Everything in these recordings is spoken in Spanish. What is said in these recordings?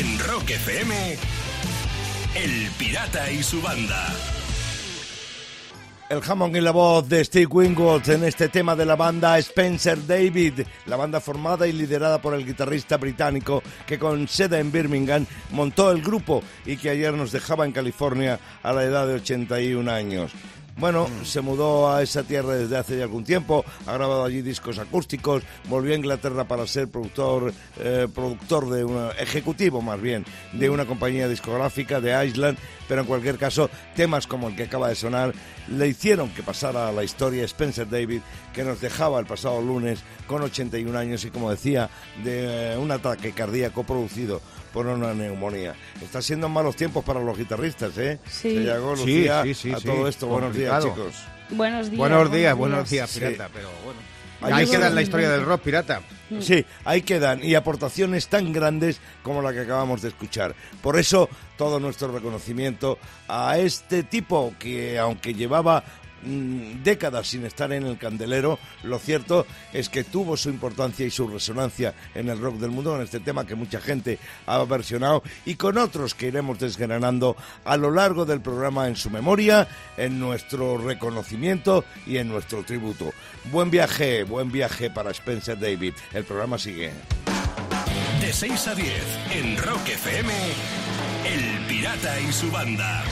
En Rock FM, El Pirata y su banda. El Hammond y la voz de Steve Wingwood en este tema de la banda Spencer David, la banda formada y liderada por el guitarrista británico que con sede en Birmingham montó el grupo y que ayer nos dejaba en California a la edad de 81 años. Bueno, se mudó a esa tierra desde hace ya algún tiempo, ha grabado allí discos acústicos, volvió a Inglaterra para ser productor, eh, productor de una, ejecutivo más bien, de una compañía discográfica de Island, pero en cualquier caso, temas como el que acaba de sonar le hicieron que pasara a la historia Spencer David, que nos dejaba el pasado lunes con 81 años y como decía, de eh, un ataque cardíaco producido por una neumonía. Está siendo malos tiempos para los guitarristas, ¿eh? Sí. Se llegó, Sí, Lucía, sí, sí, a todo esto. Buenos días, chicos. Buenos días. Buenos días, buenos días, pirata, pero bueno. Ahí Ahí está. queda en la historia del rock, pirata. Sí, ahí quedan y aportaciones tan grandes como la que acabamos de escuchar. Por eso, todo nuestro reconocimiento a este tipo que, aunque llevaba mm, décadas sin estar en el candelero, lo cierto es que tuvo su importancia y su resonancia en el rock del mundo, en este tema que mucha gente ha versionado y con otros que iremos desgranando a lo largo del programa en su memoria, en nuestro reconocimiento y en nuestro tributo. Buen viaje, buen viaje para Spencer David. El programa sigue. De 6 a 10 en Rock FM, El Pirata y su banda.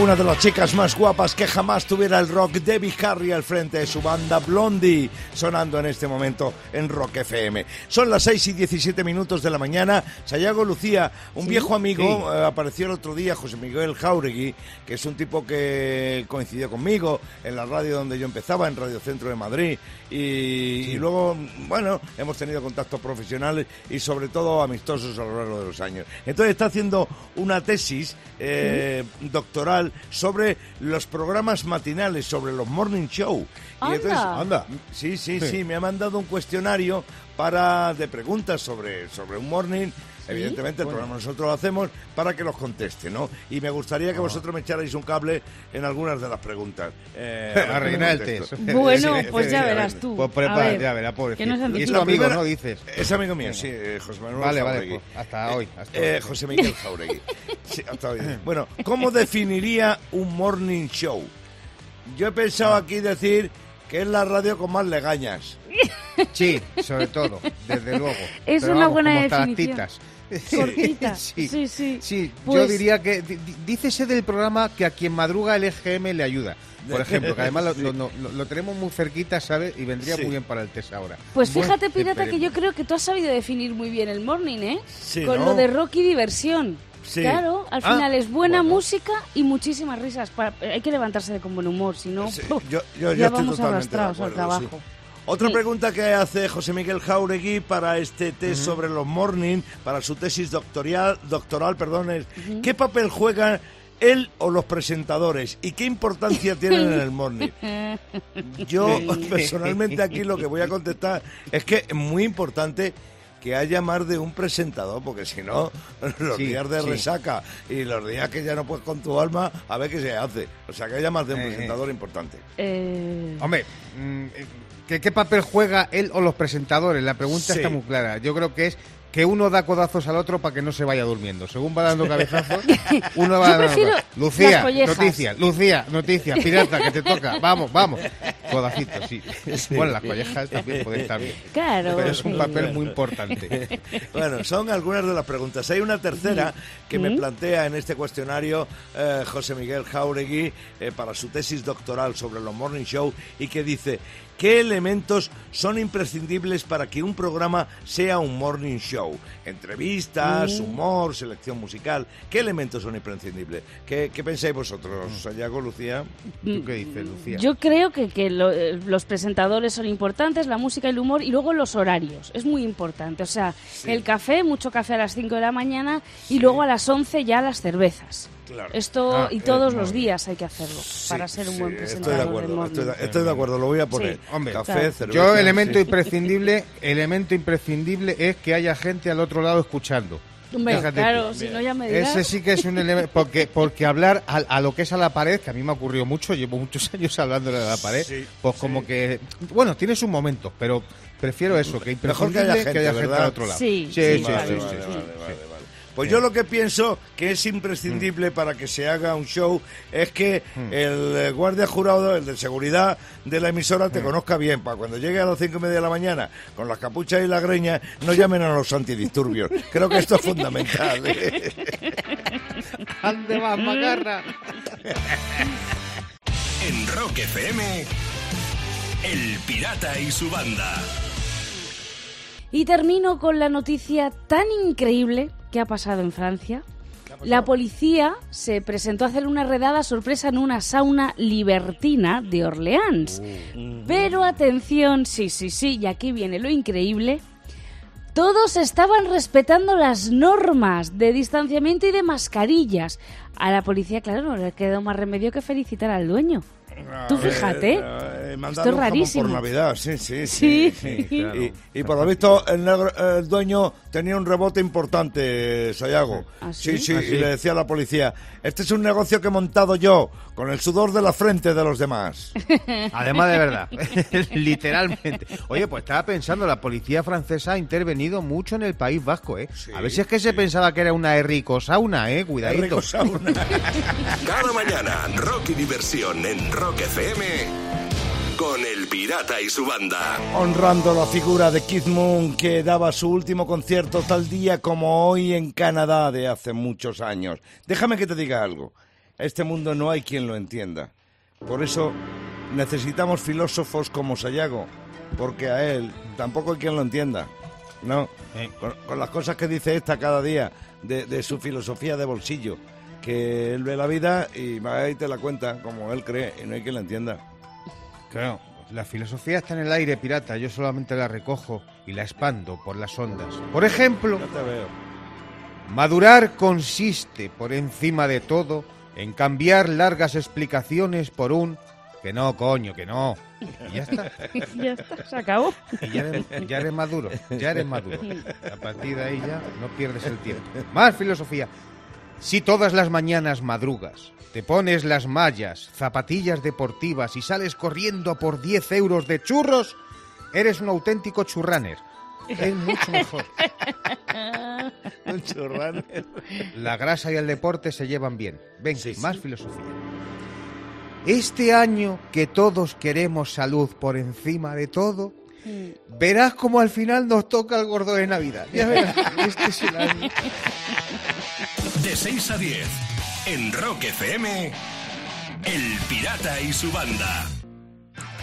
Una de las chicas más guapas que jamás tuviera el rock, Debbie Harry al frente de su banda Blondie, sonando en este momento en Rock FM. Son las 6 y 17 minutos de la mañana. Sayago Lucía, un viejo amigo, eh, apareció el otro día, José Miguel Jauregui, que es un tipo que coincidió conmigo en la radio donde yo empezaba, en Radio Centro de Madrid. Y, y luego, bueno, hemos tenido contactos profesionales y sobre todo amistosos a lo largo de los años. Entonces está haciendo una tesis eh, doctoral sobre los programas matinales, sobre los morning show. Anda. entonces, Anda. Sí, sí, Sí. sí, me ha mandado un cuestionario para de preguntas sobre, sobre un morning. Evidentemente, el programa nosotros lo hacemos para que los conteste, ¿no? Y me gustaría que Ah. vosotros me echarais un cable en algunas de las preguntas. Eh, qué el test. Bueno, Sí, pues ya verás tú. Pues A prepara, ver, ya verá, pobre. que no sean Y es tu amigo, ¿no? Dices. Es amigo mío, sí, eh, José Manuel Vale, vale, Jauregui. pues hasta hoy, hasta Eh, hoy. José Miguel Jauregui. Sí, hasta hoy. Bueno, ¿cómo definiría un morning show? Yo he pensado aquí decir que es la radio con más legañas. Sí, sobre todo, desde luego. Es Pero una vamos, buena como definición. Cortita. Sí, Sí, sí. Sí, yo Pues- diría que dícese del programa que a quien madruga el EGM le ayuda. Por ejemplo, que además lo, Sí. lo- lo- lo tenemos muy cerquita, ¿sabes? Y vendría Sí. muy bien para el test ahora. Pues Bueno, fíjate, Pirata, que yo creo que tú has sabido definir muy bien el morning, ¿eh? Sí, Con ¿no? lo de rock y diversión. Sí. Claro, al Ah, final es buena bueno. música y muchísimas risas. Para- hay que levantarse de con buen humor, si no, yo, yo- yo ya estoy vamos arrastrados al sí. Otra Sí. pregunta que hace José Miguel Jauregui para este test sobre los morning, para su tesis doctoral, doctoral perdón, es ¿qué papel juegan él o los presentadores y qué importancia tienen en el morning? Yo personalmente aquí lo que voy a contestar es que es muy importante que haya más de un presentador, porque si no, los Sí, días de sí. resaca y los días que ya no puedes con tu alma, a ver qué se hace. O sea, que haya más de un Eh, eh. presentador importante. Eh, Hombre, mm, ¿qué, qué papel juega él o los presentadores? La pregunta Sí. está muy clara. Yo creo que es que uno da codazos al otro para que no se vaya durmiendo. Según va dando cabezazos, uno va Yo dando. Lucía, noticias, Lucía, noticias, pirata, que te toca. Vamos, vamos. Codacitos, sí. Bueno, las collejas también pueden estar bien. claro. Pero es un papel muy importante. Bueno, son algunas de las preguntas. Hay una tercera que me plantea en este cuestionario eh, José Miguel Jauregui eh, para su tesis doctoral sobre los morning show y que dice ¿Qué elementos son imprescindibles para que un programa sea un morning show? Entrevistas, humor, selección musical. ¿Qué elementos son imprescindibles? ¿Qué, qué pensáis vosotros, Sayago, Lucía? ¿Tú qué dices, Lucía? Yo creo que, que lo- eh, los presentadores son importantes, la música y el humor, y luego los horarios. Es muy importante. O sea, el café, mucho café a las 5 de la mañana, y luego a las 11 ya las cervezas. Claro. Esto, Ah, y eh, todos los días hay que hacerlo para ser un Sí, buen Estoy presentador de de acuerdo, estoy de, estoy de acuerdo, lo voy a poner. Sí. Hombre, Café, claro. cerveza. Yo, elemento sí. imprescindible, elemento imprescindible es que haya gente al otro lado escuchando. Hombre, claro, tú. si no ya me dirás. Ese sí que es un elemento, porque, porque hablar a, a lo que es a la pared, que a mí me ha ocurrido mucho, llevo muchos años hablándole a la pared, Sí, pues como que, bueno, tienes un momento, pero prefiero eso, que Mejor que haya imprescindible gente, que haya gente al otro lado. Sí, sí, sí, vale, vale, vale, Pues yo lo que pienso que es imprescindible para que se haga un show es que el eh, guardia jurado, el de seguridad de la emisora, te conozca bien. Para cuando llegue a las cinco y media de la mañana con las capuchas y la greña, no llamen a los antidisturbios. Creo que esto es fundamental. ¿eh? ¿Dónde vas, macarra? En Rock FM, El Pirata y su banda. Y termino con la noticia tan increíble que ha pasado en Francia. La policía se presentó a hacer una redada sorpresa en una sauna libertina de Orleans. Pero atención, sí, sí, sí, y aquí viene lo increíble. Todos estaban respetando las normas de distanciamiento y de mascarillas. A la policía, claro, no le quedó más remedio que felicitar al dueño. Tú fíjate. Eh, mandando Esto es rarísimo. Por Navidad, sí, sí, Sí. sí. claro. Y, y por lo visto, el, negro- el dueño tenía un rebote importante, Sayago. ¿Ah, sí, sí? sí, ¿Ah, sí? y le decía a la policía: Este es un negocio que he montado yo, con el sudor de la frente de los demás. Además de verdad, literalmente. Oye, pues estaba pensando, la policía francesa ha intervenido mucho en el País Vasco, ¿eh? a ver si es que se pensaba que era una rico sauna, ¿eh? Cuidadito. Rico sauna. Cada mañana, rock y diversión en Rock FM con El Pirata y su banda. honrando la figura de Keith Moon que daba su último concierto tal día como hoy en Canadá de hace muchos años. Déjame que te diga algo. Este mundo no hay quien lo entienda. Por eso necesitamos filósofos como Sayago, porque a él tampoco hay quien lo entienda. No, con, con las cosas que dice esta cada día de, de su filosofía de bolsillo, que él ve la vida y va y te la cuenta como él cree y no hay quien la entienda. Claro, la filosofía está en el aire, pirata. Yo solamente la recojo y la expando por las ondas. Por ejemplo, No te veo. madurar consiste, por encima de todo, en cambiar largas explicaciones por un que no, coño, que no. Y ya está. ya está, se acabó. Y ya eres, ya eres maduro, ya eres maduro. A partir de ahí ya no pierdes el tiempo. Más filosofía. Si todas las mañanas madrugas, te pones las mallas, zapatillas deportivas y sales corriendo por 10 euros de churros, eres un auténtico churraner. Es mucho mejor. Un churrán. La grasa y el deporte se llevan bien. Ven, Sí, sí. más filosofía. Este año que todos queremos salud por encima de todo, verás como al final nos toca el gordo de Navidad. Ya verás, este es el año. De 6 a 10, en Rock FM, El Pirata y su banda.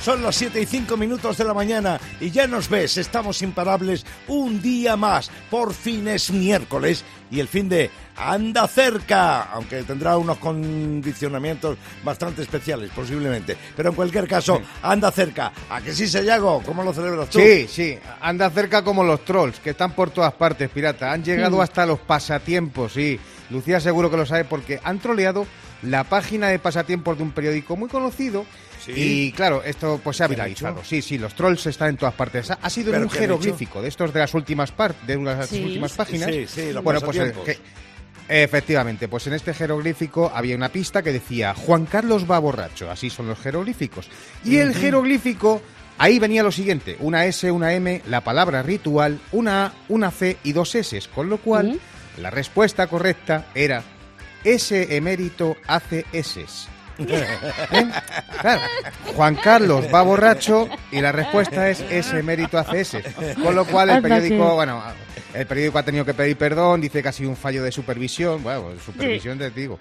Son las 7 y 5 minutos de la mañana y ya nos ves, estamos imparables un día más. Por fin es miércoles y el fin de anda cerca, aunque tendrá unos condicionamientos bastante especiales posiblemente. Pero en cualquier caso, anda cerca. ¿A que sí, Sayago? ¿Cómo lo celebras tú? Sí, sí, anda cerca como los trolls, que están por todas partes, pirata. Han llegado hasta los pasatiempos, sí. Lucía seguro que lo sabe porque han troleado la página de pasatiempos de un periódico muy conocido. Sí. Y claro, esto pues se ha ¿Qué han viralizado. Sí, sí, los trolls están en todas partes. Ha, sido en ¿Pero un jeroglífico de estos de las últimas par de las Sí. últimas páginas. Sí, sí, los bueno, pues eh, pasatiempos. que- efectivamente, pues en este jeroglífico había una pista que decía Juan Carlos va borracho, así son los jeroglíficos. Y el jeroglífico ahí venía lo siguiente, una S, una M, la palabra ritual, una A, una C y dos S, con lo cual la respuesta correcta era S emérito hace S. ¿Eh? Claro, Juan Carlos va borracho y la respuesta es ese mérito hace ese. Con lo cual el periódico, bueno, el periódico ha tenido que pedir perdón, dice que ha sido un fallo de supervisión, bueno, supervisión te digo.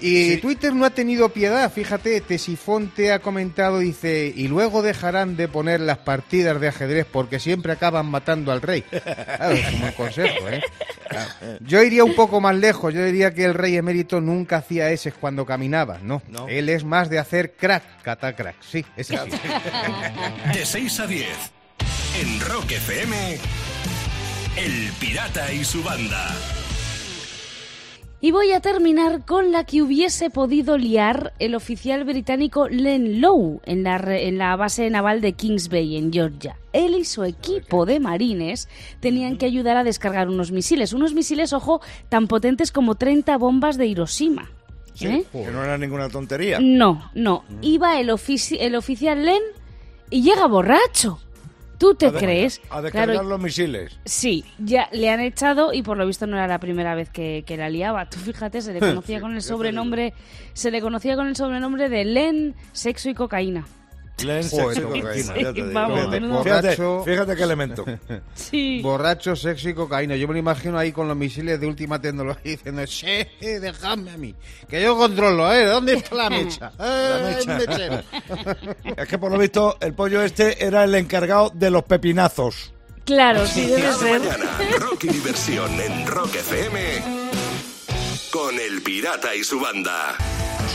Y Twitter no ha tenido piedad, fíjate, Tesifonte ha comentado, dice, y luego dejarán de poner las partidas de ajedrez porque siempre acaban matando al rey. Claro, es un buen consejo, ¿eh? Claro. Yo iría un poco más lejos, yo diría que el rey emérito nunca hacía ese cuando caminaba, no. No. Él es más de hacer crack, catacrack, sí, ese sí. De 6 a 10, en Rock FM, El Pirata y su banda. Y voy a terminar con la que hubiese podido liar el oficial británico Len Lowe en la, re- en la base naval de Kings Bay, en Georgia. Él y su equipo de marines tenían que ayudar a descargar unos misiles. Unos misiles, ojo, tan potentes como 30 bombas de Hiroshima. ¿Eh? Que no era ninguna tontería. No, no. Iba el, ofici- el oficial Len y llega borracho. ¿Tú te A de- crees? A descargar Claro, los misiles. Sí, ya le han echado y por lo visto no era la primera vez que, que la liaba. Tú fíjate, se le conocía Sí, con el sobrenombre, se le conocía con el sobrenombre de Len, sexo y cocaína. Vamos, Fíjate, menudo- fíjate, Borracho. fíjate qué elemento. Sí. Borracho, sexo y cocaína. Yo me lo imagino ahí con los misiles de última tecnología diciendo, sí, dejadme a mí, que yo controlo, ¿eh? ¿Dónde está la mecha? Eh, mecha. el mechero. Es que por lo visto el pollo este era el encargado de los pepinazos. Claro, sí, debe Cada ser. mañana, rock y diversión en Rock FM con El Pirata y su banda.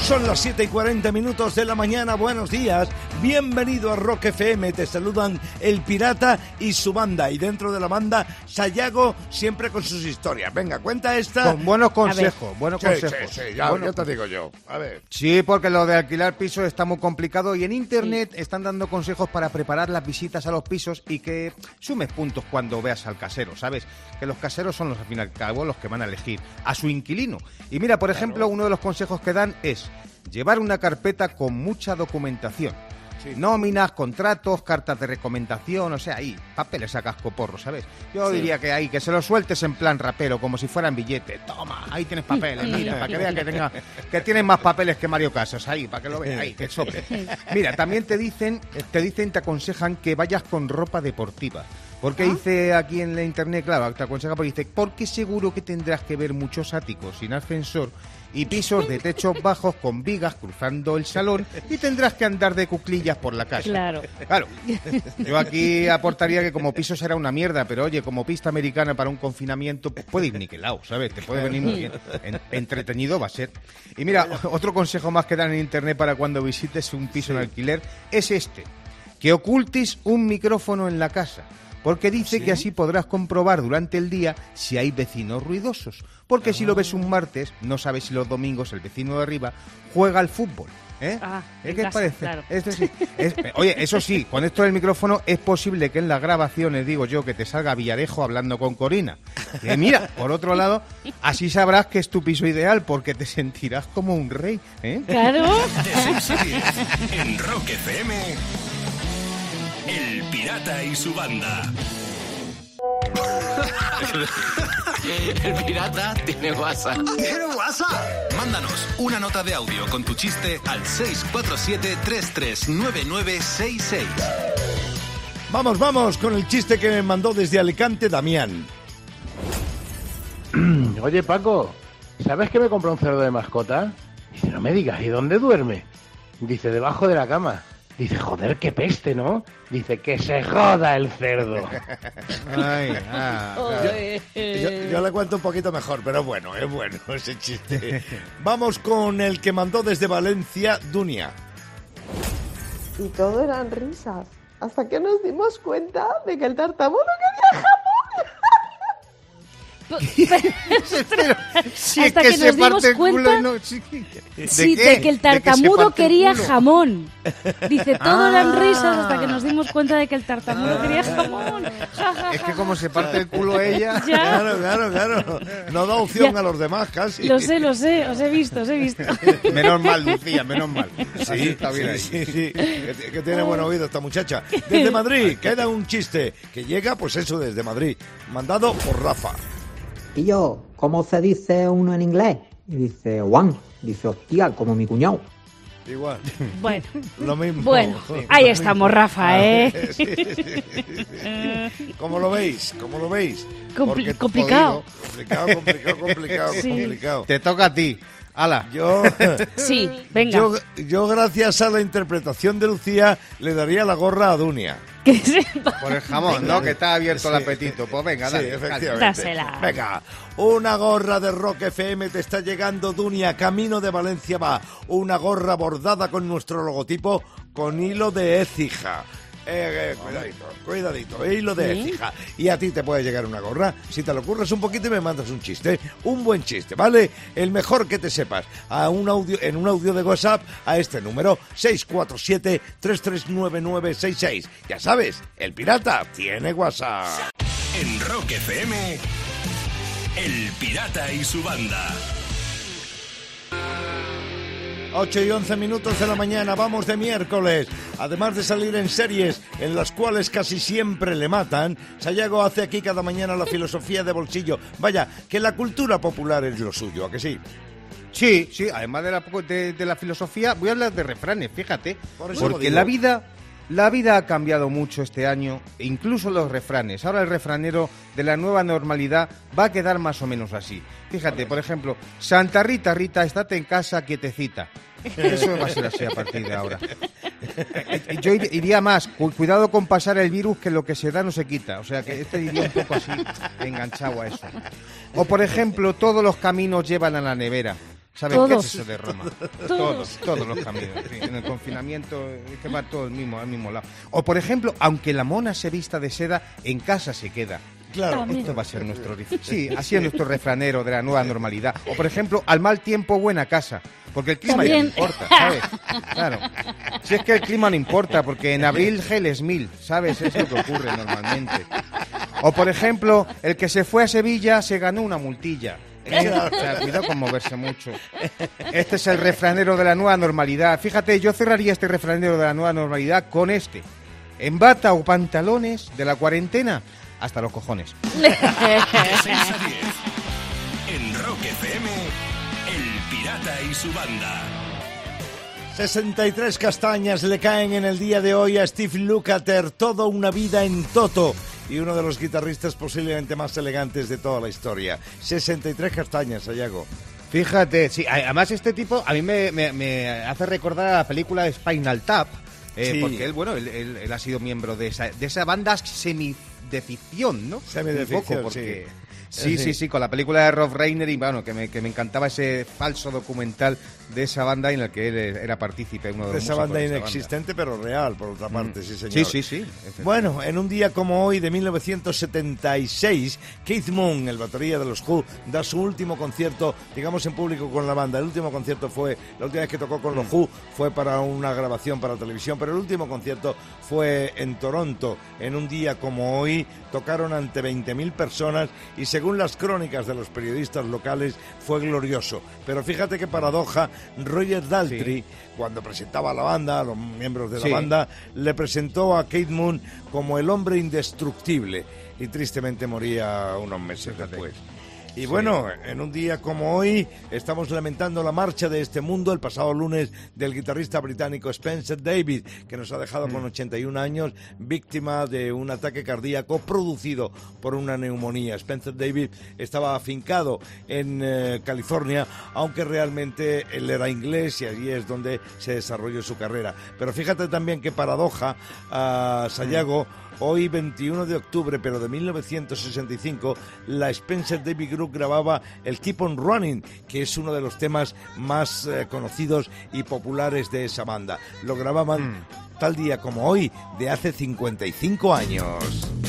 Son las 7 y 40 minutos de la mañana. Buenos días. Bienvenido a Rock FM. Te saludan el pirata y su banda. Y dentro de la banda, Sayago, siempre con sus historias. Venga, cuenta esta. Con buenos consejos, buenos Sí, consejos. sí, sí, ya, Bueno, ya te digo yo. A ver. Sí, porque lo de alquilar pisos está muy complicado y en internet están dando consejos para preparar las visitas a los pisos y que sumes puntos cuando veas al casero, ¿sabes? Que los caseros son los al fin y al cabo los que van a elegir a su inquilino. Y mira, por ejemplo, uno de los consejos que dan es llevar una carpeta con mucha documentación. Nóminas, contratos, cartas de recomendación, o sea, ahí, papeles a cascoporro, ¿sabes? Yo diría que ahí, que se los sueltes en plan rapero, como si fueran billetes. Toma, ahí tienes papeles, mira, para que veas que, tenga, que tienes más papeles que Mario Casas, ahí, para que lo veas, ahí, que sobre. Mira, también te dicen, te dicen, te aconsejan que vayas con ropa deportiva. Porque dice aquí en la internet, claro, te aconseja porque dice, porque seguro que tendrás que ver muchos áticos sin ascensor y pisos de techos bajos con vigas cruzando el salón y tendrás que andar de cuclillas por la casa. Claro. Claro. Yo aquí aportaría que como piso será una mierda, pero oye, como pista americana para un confinamiento, pues puede ir niquelado, ¿sabes? Te puede venir muy bien. En- entretenido va a ser. Y mira, otro consejo más que dan en internet para cuando visites un piso en alquiler es este. Que ocultes un micrófono en la casa. Porque dice que así podrás comprobar durante el día si hay vecinos ruidosos. Porque si lo ves un martes, no sabes si los domingos el vecino de arriba juega al fútbol. ¿Eh? Ah, ¿Eh? ¿Qué te casa, parece? claro. Sí. Es- oye, eso sí, con esto del micrófono es posible que en las grabaciones, digo yo, que te salga Villarejo hablando con Corina. Y mira, por otro lado, así sabrás que es tu piso ideal porque te sentirás como un rey. ¿eh? Claro. De 6 a 10 en Rock FM. El Pirata y su banda. El pirata tiene WhatsApp. ¿Tiene WhatsApp? Mándanos una nota de audio con tu chiste al 647-339966. Vamos, vamos con el chiste que me mandó desde Alicante Damián. Oye, Paco, ¿sabes que me compré un cerdo de mascota? Dice, no me digas, ¿y dónde duerme? Dice, debajo de la cama. Dice, joder, qué peste, ¿no? Dice, que se joda el cerdo. Ay, ah, claro. Yo, yo le cuento un poquito mejor, pero bueno, es bueno ese chiste. Vamos con el que mandó desde Valencia, Dunia. Y todo eran risas. Hasta que nos dimos cuenta de que el tartamudo quería jamón. Si Hasta es que, que se nos dimos el cuenta- no... sí, ¿de Sí, de que el ¿De que tartamudo el quería jamón. Dice, todo eran Ah. risas hasta que nos dimos cuenta de que el tartamudo quería jamón. Ja, ja, Es que como se parte el culo ella... Ya, Claro, claro, claro. No da opción Ya. a los demás casi. lo sé, lo sé, os he visto, os he visto. Menos mal, Lucía, menos mal. Así Sí, está bien ahí. sí, sí, sí. Que, que tiene buen oído esta muchacha. Desde Madrid, queda un chiste que llega, pues eso, desde Madrid. Mandado por Rafa. Y yo, ¿cómo se dice uno en inglés? Y dice, Juan. Dice, hostia, como mi cuñado. Igual. Bueno, Lo mismo. bueno, ahí estamos, Rafa, ¿eh? Sí, sí, sí, sí. ¿Cómo lo veis? ¿Cómo lo veis? Complicado. Complicado, complicado, complicado, Sí. complicado. Te toca a ti. Ala. Yo, Sí, venga. yo, yo, gracias a la interpretación de Lucía, le daría la gorra a Dunia. Que sepa. Por el jamón, ¿no? Que está abierto el Sí. apetito. Pues venga, Sí, dale. efectivamente. Dásela. Venga, una gorra de Rock FM te está llegando, Dunia. Camino de Valencia va. Una gorra bordada con nuestro logotipo con hilo de écija. Eh, eh, cuidadito, cuidadito, hilo de ¿Sí? écija. Y a ti te puede llegar una gorra. Si te lo ocurres un poquito y me mandas un chiste. Un buen chiste, ¿vale? El mejor que te sepas. A un audio, en un audio de WhatsApp a este número 647-339966. Ya sabes, el pirata tiene WhatsApp. En Rock FM. El Pirata y su banda. 8 y 11 minutos de la mañana, vamos de miércoles. Además de salir en series en las cuales casi siempre le matan, Sayago hace aquí cada mañana la filosofía de bolsillo. Vaya, que la cultura popular es lo suyo, ¿a que sí? Sí, sí, además de la, de, de la filosofía, voy a hablar de refranes, fíjate. Por porque la vida, la vida ha cambiado mucho este año, incluso los refranes. Ahora el refranero de la nueva normalidad va a quedar más o menos así. Fíjate, por ejemplo, Santa Rita, Rita, estate en casa quietecita. Eso va a ser así a partir de ahora. Yo ir- iría más, cu- cuidado con pasar el virus que lo que se da no se quita. O sea que este iría un poco así, enganchado a eso. O por ejemplo, todos los caminos llevan a la nevera. ¿Sabes qué Todos. es eso de Roma? Todos. Todos, todos los caminos. sí, en el confinamiento es que va todo al mismo, al mismo lado. O por ejemplo, aunque la mona se vista de seda, en casa se queda. Claro. También. Esto va a ser nuestro Sí, así es nuestro refranero de la nueva normalidad. O por ejemplo, al mal tiempo buena casa. Porque el clima ya no importa, ¿sabes? Claro. Si es que el clima no importa, porque en abril gel es mil, ¿sabes? Es lo que ocurre normalmente. O por ejemplo, el que se fue a Sevilla se ganó una multilla. O sea, cuidado con moverse mucho. Este es el refranero de la nueva normalidad. Fíjate, yo cerraría este refranero de la nueva normalidad con este. En bata o pantalones de la cuarentena, hasta los cojones. De 6 a 10. En Rock FM, El Pirata y su banda. 63 castañas le caen en el día de hoy a Steve Lukather, toda una vida en Toto y uno de los guitarristas posiblemente más elegantes de toda la historia. 63 castañas, Sayago. Fíjate, sí, además este tipo a mí me, me- me hace recordar a la película de Spinal Tap, eh, Sí. porque él, bueno, él, él- él ha sido miembro de esa, de esa banda semi de ficción, ¿no? Semi de ficción, porque-. Sí, Sí. sí, sí, con la película de Rob Reiner y bueno, que me, que me encantaba ese falso documental de esa banda en el que él era partícipe, uno de De los esa banda inexistente pero real, por otra parte, sí señor. Sí, sí, sí. Bueno, en un día como hoy de 1976, Keith Moon, el batería de los Who, da su último concierto, digamos en público con la banda. El último concierto fue, la última vez que tocó con los Who fue para una grabación para televisión, pero el último concierto fue en Toronto. En un día como hoy tocaron ante 20.000 personas y según las crónicas de los periodistas locales fue glorioso. Pero fíjate qué paradoja, Roger Daltrey, cuando presentaba a la banda, a los miembros de la Sí. banda, le presentó a Kate Moon como el hombre indestructible y tristemente moría unos meses después. Y bueno, en un día como hoy estamos lamentando la marcha de este mundo el pasado lunes del guitarrista británico Spencer David, que nos ha dejado con 81 años, víctima de un ataque cardíaco producido por una neumonía. Spencer David estaba afincado en eh, California, aunque realmente él era inglés y allí es donde se desarrolló su carrera. Pero fíjate también qué paradoja, a Sayago, Hoy, 21 de octubre, pero de 1965, la Spencer David Group grababa el Keep on Running, que es uno de los temas más eh, conocidos y populares de esa banda. Lo grababan tal día como hoy, de hace 55 años.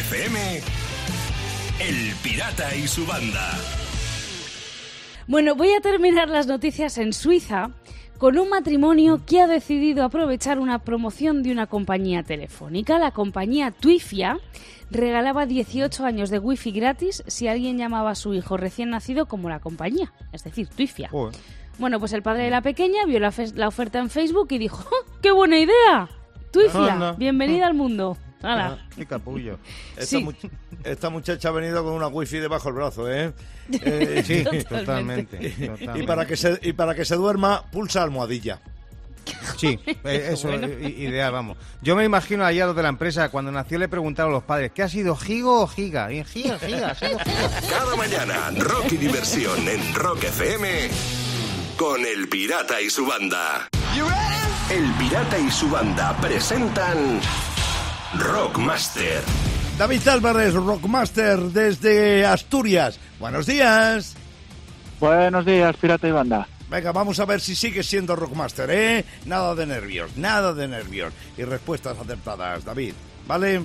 FM, El Pirata y su banda. Bueno, voy a terminar las noticias en Suiza con un matrimonio que ha decidido aprovechar una promoción de una compañía telefónica. La compañía Twifia regalaba 18 años de wifi gratis si alguien llamaba a su hijo recién nacido como la compañía, es decir, Twifia. Joder. Bueno, pues el padre de la pequeña vio la, fe- la oferta en Facebook y dijo, ¡Oh, ¡qué buena idea! Twifia, bienvenida al mundo. Hala. Qué capullo. Esta, Sí. much- esta muchacha ha venido con una wifi debajo del brazo, ¿eh? Eh, Sí, Totalmente. totalmente. Y para, que se, y para que se duerma, pulsa almohadilla. Sí, eh, eso es ideal, vamos. Yo me imagino allá a los de la empresa, cuando nació le preguntaron a los padres, ¿qué ha sido, Gigo o Giga? Y Giga, Giga, ha sido Giga. Cada mañana, rock y diversión en Rock FM con El Pirata y su banda. El Pirata y su banda presentan Rockmaster. David Álvarez, Rockmaster desde Asturias. Buenos días. Buenos días, Pirata y Banda. Venga, vamos a ver si sigues siendo Rockmaster, ¿eh? Nada de nervios, nada de nervios. Y respuestas acertadas, David. ¿Vale?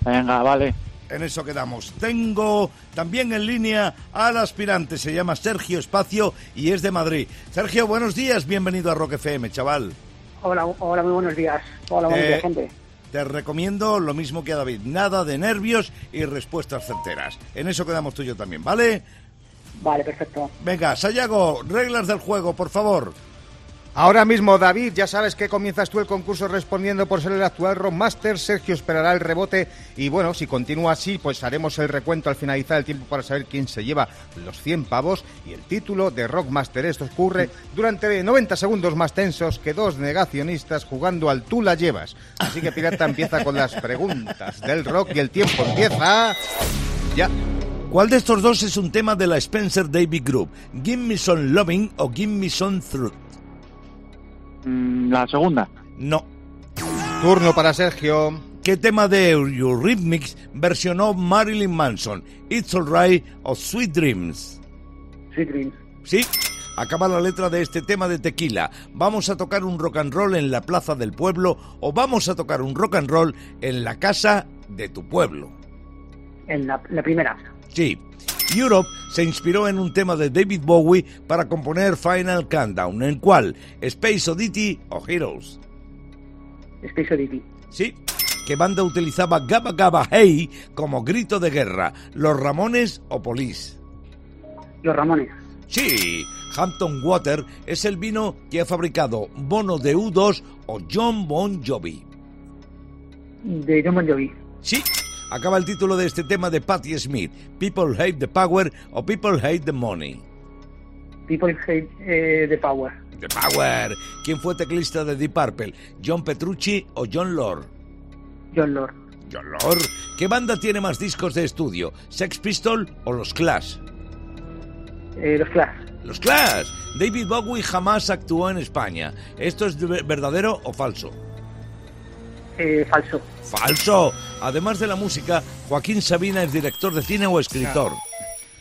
Venga, vale. En eso quedamos. Tengo también en línea al aspirante, se llama Sergio Espacio y es de Madrid. Sergio, buenos días, bienvenido a Rock FM, chaval. Hola, hola, muy buenos días. Hola, buenos Eh, días, gente. Te recomiendo lo mismo que a David, nada de nervios y respuestas certeras. En eso quedamos tú y yo también, ¿vale? Vale, perfecto. Venga, Sayago, reglas del juego, por favor. Ahora mismo, David, ya sabes que comienzas tú el concurso respondiendo por ser el actual Rockmaster. Sergio esperará el rebote y bueno, si continúa así, pues haremos el recuento al finalizar el tiempo para saber quién se lleva los 100 pavos y el título de Rockmaster. Esto ocurre durante 90 segundos más tensos que dos negacionistas jugando al tú la llevas. Así que Pirata empieza con las preguntas del rock y el tiempo empieza ya. ¿Cuál de estos dos es un tema de la Spencer David Group? ¿Give Me Some Loving o Give Me Some Truth? Mm, la segunda. No. Turno para Sergio. ¿Qué tema de Eurythmics versionó Marilyn Manson? ¿It's Alright o Sweet Dreams? Sweet Dreams. Sí, acaba la letra de este tema de tequila. ¿Vamos a tocar un rock and roll en la plaza del pueblo o vamos a tocar un rock and roll en la casa de tu pueblo? En la, la primera. Sí. Europe se inspiró en un tema de David Bowie para componer Final Countdown, ¿en cuál? ¿Space Oddity o Heroes? Space Oddity. Sí. ¿Qué banda utilizaba Gaba Gaba Hey como grito de guerra? ¿Los Ramones o Police? Los Ramones. Sí, Hampton Water es el vino que ha fabricado Bono de U2 o John Bon Jovi. De John Bon Jovi. Sí, acaba el título de este tema de Patti Smith. People hate the power o people hate the money. People Hate eh, the Power. The Power. ¿Quién fue teclista de Deep Purple? ¿John Petrucci o John Lord? John Lord. John Lord. ¿Qué banda tiene más discos de estudio? ¿Sex Pistol o los Clash? Eh, los Clash. Los Clash. David Bowie jamás actuó en España. ¿Esto es de- verdadero o falso? Eh, falso. Falso. Además de la música, Joaquín Sabina es director de cine o escritor.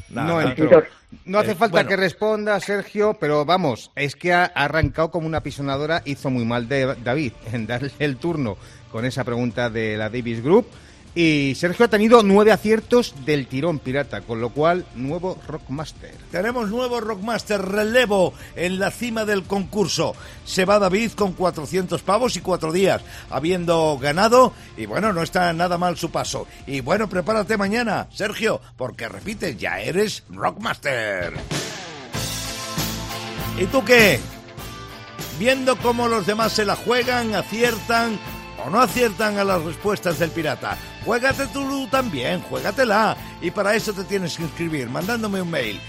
No Nada. entró. No hace Eh, falta bueno. que responda, Sergio, pero vamos, es que ha arrancado como una pisonadora, hizo muy mal de David en darle el turno con esa pregunta de la Davis Group. Y Sergio ha tenido nueve aciertos del tirón pirata, con lo cual, nuevo Rockmaster. Tenemos nuevo Rockmaster relevo en la cima del concurso. Se va David con 400 pavos y cuatro días, habiendo ganado. Y bueno, no está nada mal su paso. Y bueno, prepárate mañana, Sergio, porque repite, ya eres Rockmaster. ¿Y tú qué? Viendo cómo los demás se la juegan, aciertan o no aciertan a las respuestas del pirata. Juégate tú también, juégatela. Y para eso te tienes que inscribir mandándome un mail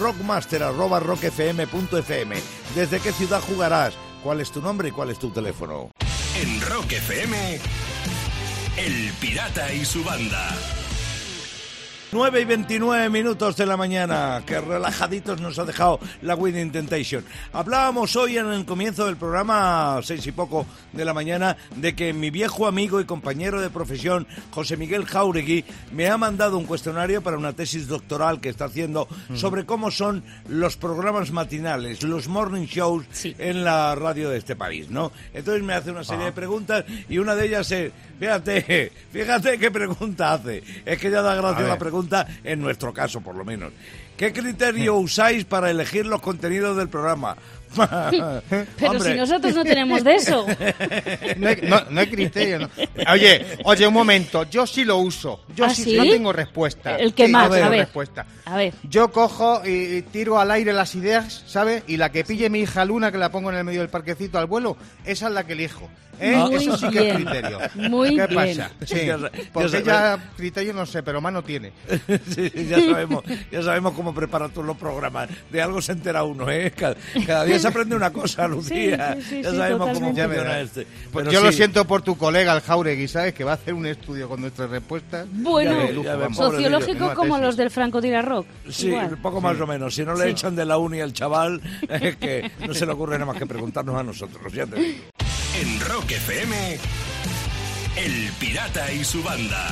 rockmaster.rockfm.fm. ¿Desde qué ciudad jugarás? ¿Cuál es tu nombre y cuál es tu teléfono? En Rock FM, El Pirata y su banda. 9 y 29 minutos de la mañana, que relajaditos nos ha dejado la Winning Temptation. Hablábamos hoy en el comienzo del programa, seis y poco de la mañana, de que mi viejo amigo y compañero de profesión, José Miguel Jauregui, me ha mandado un cuestionario para una tesis doctoral que está haciendo sobre cómo son los programas matinales, los morning shows en la radio de este país, ¿no? Entonces me hace una serie de preguntas y una de ellas es, fíjate, fíjate qué pregunta hace. Es que ya da gracia la pregunta, en nuestro caso por lo menos. ¿Qué criterio usáis para elegir los contenidos del programa? Pero Hombre. si nosotros no tenemos de eso. No hay, no- no hay criterio, ¿no? Oye, oye, un momento, yo sí lo uso. Yo ¿Ah, sí, sí? no tengo respuesta. El que Sí, más, a ver. respuesta. A ver. Yo cojo y tiro al aire las ideas, ¿sabes? Y la que pille mi hija Luna, que la pongo en el medio del parquecito al vuelo, esa es la que elijo. ¿eh? Muy Eso sí que es criterio. Muy ¿Qué bien. pasa? Sí, porque ya ella criterio no sé, pero mano tiene. Sí, ya sabemos, ya sabemos cómo preparar todos los programas. De algo se entera uno, ¿eh? Cada, cada día se aprende una cosa, Lucía. Sí, sí, sí, ya sí, sabemos cómo funciona este. Pues Pero yo lo sí, siento por tu colega, el Jauregui, ¿sabes? Que va a hacer un estudio con nuestras respuestas. Bueno, sociológico como los del Franco Tira Rock. Sí, Igual. poco más o menos. Si no le Sí. echan de la uni al chaval, es que no se le ocurre nada más que preguntarnos a nosotros. Ya te digo. En Rock FM, El Pirata y su banda.